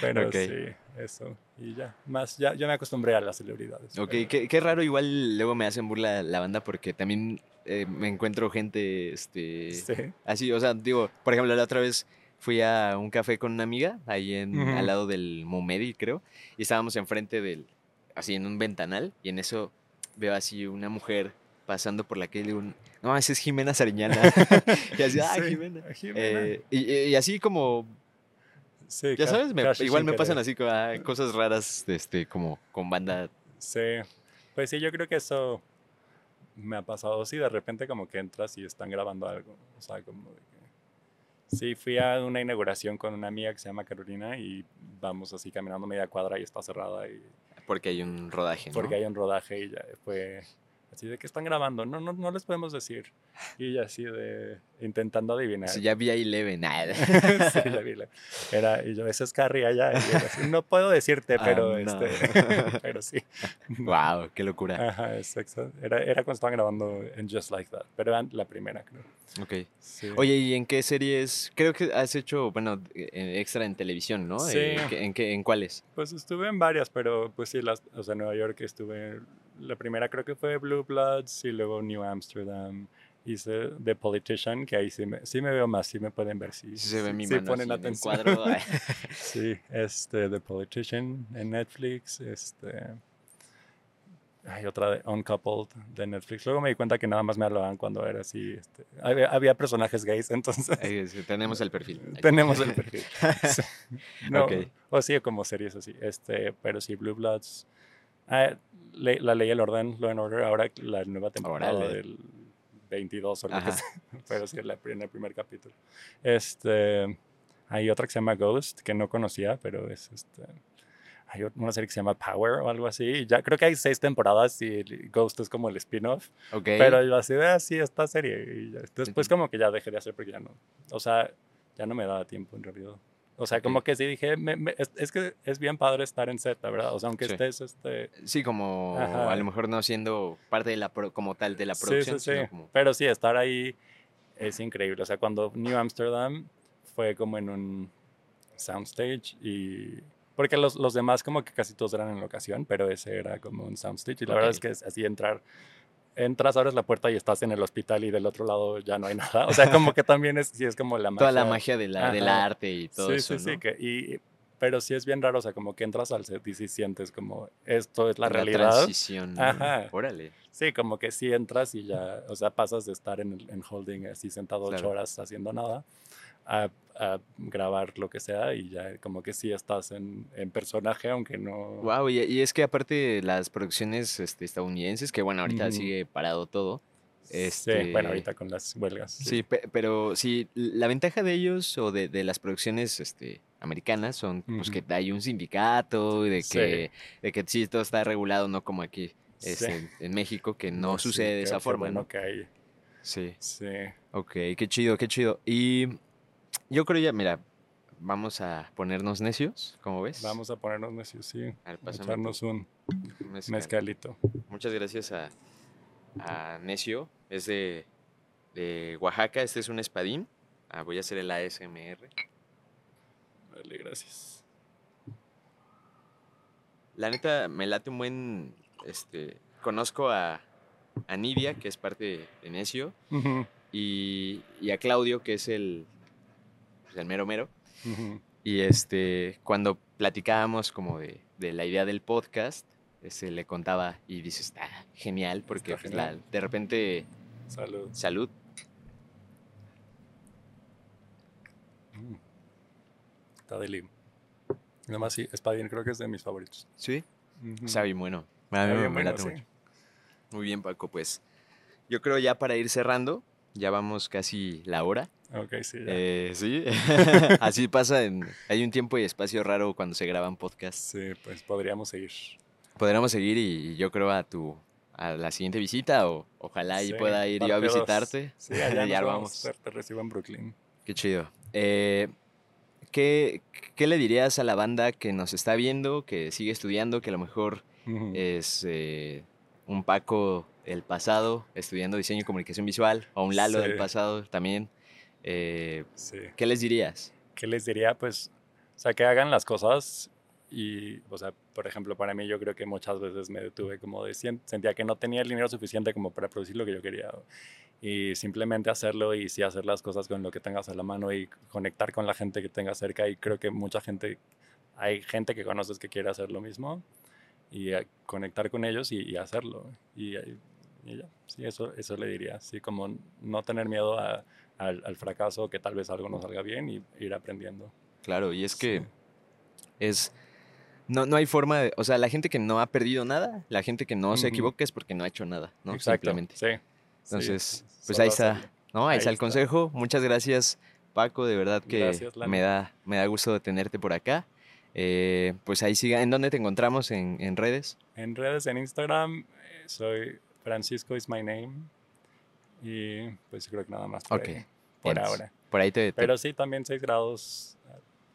pero sí, eso. Y ya, más, ya, yo me acostumbré a las celebridades. Ok, qué, qué, raro, igual luego me hacen burla la banda porque también eh, me encuentro gente, este... Sí. Así, o sea, digo, por ejemplo, la otra vez fui a un café con una amiga ahí en, al lado del Momedi, creo, y estábamos enfrente del, así en un ventanal y en eso veo así una mujer pasando por la calle y un, no, esa es Jimena Sariñana. <laughs> y así, ah, Jimena. Eh, y, así como, ya sabes, igual me pasan así ah, cosas raras este, como con banda. Sí, pues sí, yo creo que eso me ha pasado, sí, de repente como que entras y están grabando algo, o sea, como de. Sí, fui a una inauguración con una amiga que se llama Carolina y vamos así caminando media cuadra y está cerrada y porque hay un rodaje, ¿no? Porque hay un rodaje y ya fue Así de que están grabando, no, no, no les podemos decir. Y así de intentando adivinar. Sí, ya vi ahí Eleven. <laughs> sí, ya vi Era, y yo, ese es Carrie allá. Y no puedo decirte, <laughs> pero, ah, este, <laughs> pero sí. Wow, qué locura. Ajá, exacto. Era, era cuando estaban grabando en Just Like That, pero era la primera, creo. Ok. Oye, ¿y en qué series? Creo que has hecho, bueno, extra en televisión, ¿no? Sí. Eh, ¿En, qué, ¿En cuáles? Pues estuve en varias, pero pues sí, las, o sea, en Nueva York estuve la primera creo que fue Blue Bloods y luego New Amsterdam. Hice The Politician, que ahí sí me, sí me veo más, sí me pueden ver. Sí, sí se ve mi sí ponen atención. cuadro. <laughs> sí, este, The Politician en Netflix. Este, hay otra de Uncoupled de Netflix. Luego me di cuenta que nada más me hablaban cuando era así. Este, había, personajes gays, <laughs> entonces. tenemos el perfil. tenemos el <laughs> perfil. no, O sí, como series así. Este, pero sí, Blue Bloods. Ah, la ley el orden, Law and Order, ahora la nueva temporada del 22 o lo que sea, <laughs> pero sí, la, en el primer capítulo. Este, hay otra que se llama Ghost, que no conocía, pero es este, hay una serie que se llama Power o algo así. Ya creo que hay seis temporadas y Ghost es como el spin-off. Pero yo así, ah, sí, esta serie. Y después como que ya dejé de hacer porque ya no, o sea, ya no me daba tiempo en realidad. O sea, como que sí dije, es, que es bien padre estar en Z, ¿verdad? O sea, aunque estés, este... Sí, como a lo mejor no siendo parte de la, como tal de la producción. Sí, sí, sí. Pero sí, estar ahí es increíble. O sea, cuando New Amsterdam fue como en un soundstage y... Porque los, los demás como que casi todos eran en locación, pero ese era como un soundstage. Y la verdad es que es así entrar entras, abres la puerta y estás en el hospital y del otro lado ya no hay <laughs> nada. O sea, como que también es, sí es como la magia. Toda la magia de la, del arte y todo eso, Sí, sí, sí. Y, pero sí es bien raro, o sea, como que entras al set y sí sientes como esto es la, la realidad. transición. Ajá. Órale. Sí, como que sí entras y ya, o sea, pasas de estar en, en holding así sentado ocho horas haciendo nada a, grabar lo que sea y ya como que sí estás en, en personaje, aunque no... Wow, y, es que aparte las producciones este, estadounidenses, que bueno, ahorita sigue parado todo. Este, sí, bueno, ahorita con las huelgas. Sí, pero sí, la ventaja de ellos o de, de las producciones este, americanas son pues, que hay un sindicato y de que, de que sí todo está regulado, no como aquí este, en, México, que <laughs> no, sucede de esa forma, ¿no? Que hay. Sí. Sí. Ok, qué chido, qué chido. Y yo creo ya, mira, vamos a ponernos necios, ¿cómo ves? Vamos a ponernos necios, sí. A echarnos un mezcalito. Muchas gracias a, a Necio, es de, de, Oaxaca, este es un espadín. Ah, voy a hacer el ASMR. Vale, gracias. La neta, me late un buen, este, conozco a, a Nidia, que es parte de Necio, y, y a Claudio, que es el, pues, el mero mero. Y este, cuando platicábamos como de, de, la idea del podcast, este, le contaba y dice, está genial, porque pues, de repente... Salud. Salud. Mm. Está de lim. Nada más sí, Espadín creo que es de mis favoritos. Sí. Sabe bueno. Muy bien, Paco, pues yo creo ya para ir cerrando, ya vamos casi la hora. Ok, sí. Eh, sí, <laughs> así pasa. En, hay un tiempo y espacio raro cuando se graban podcasts. Sí, pues podríamos seguir. Podríamos seguir y, yo creo a tu a la siguiente visita o ojalá ahí pueda ir yo a visitarte. Sí, allá <laughs> ya vamos. Te recibo en Brooklyn. Qué chido. Eh, ¿qué, ¿qué, le dirías a la banda que nos está viendo, que sigue estudiando, que a lo mejor es eh, un Paco del pasado estudiando diseño y comunicación visual o un Lalo del pasado también? Eh, ¿Qué les dirías? ¿Qué les diría? Pues, o sea, que hagan las cosas y, o sea, por ejemplo, para mí yo creo que muchas veces me detuve como de, sentía que no tenía el dinero suficiente como para producir lo que yo quería. Y simplemente hacerlo y sí hacer las cosas con lo que tengas a la mano y conectar con la gente que tengas cerca. Y creo que mucha gente, hay gente que conoces que quiere hacer lo mismo y eh, conectar con ellos y, hacerlo. Y, y, ya, sí, eso, eso le diría. Sí, como no tener miedo a al, fracaso, que tal vez algo no salga bien y ir aprendiendo. Claro, y es que es... No, no hay forma de... O sea, la gente que no ha perdido nada, la gente que no se equivoca es porque no ha hecho nada, ¿no? Exactamente. Sí. Entonces, pues ahí está, ¿no? Ahí, está el consejo. Muchas gracias, Paco, de verdad que me, da, me da gusto tenerte por acá. Eh, pues ahí siga. ¿En dónde te encontramos en, en, redes? En redes, en Instagram, eh, soy Francisco is my name. Y pues creo que nada más. Por, por ahora. Por ahí te, Pero sí, también 6 grados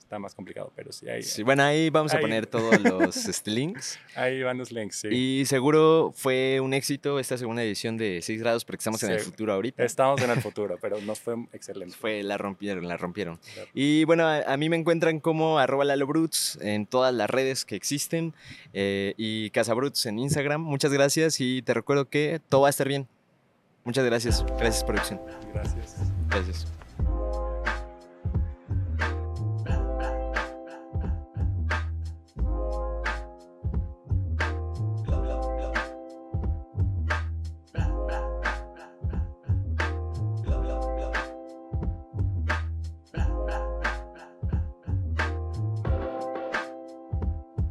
está más complicado, pero sí. Sí, bueno, ahí vamos a poner <laughs> todos los este, links. Ahí van los links, sí. Y seguro fue un éxito esta segunda edición de 6 grados porque estamos en el futuro ahorita. Estamos en el <laughs> futuro, pero nos fue excelente. Fue, la rompieron, la rompieron. Y bueno, a, mí me encuentran como arroba lalobruts en todas las redes que existen eh, y Casabruts en Instagram. Muchas gracias y te recuerdo que todo va a estar bien. Muchas gracias. Gracias, producción. Gracias. Gracias.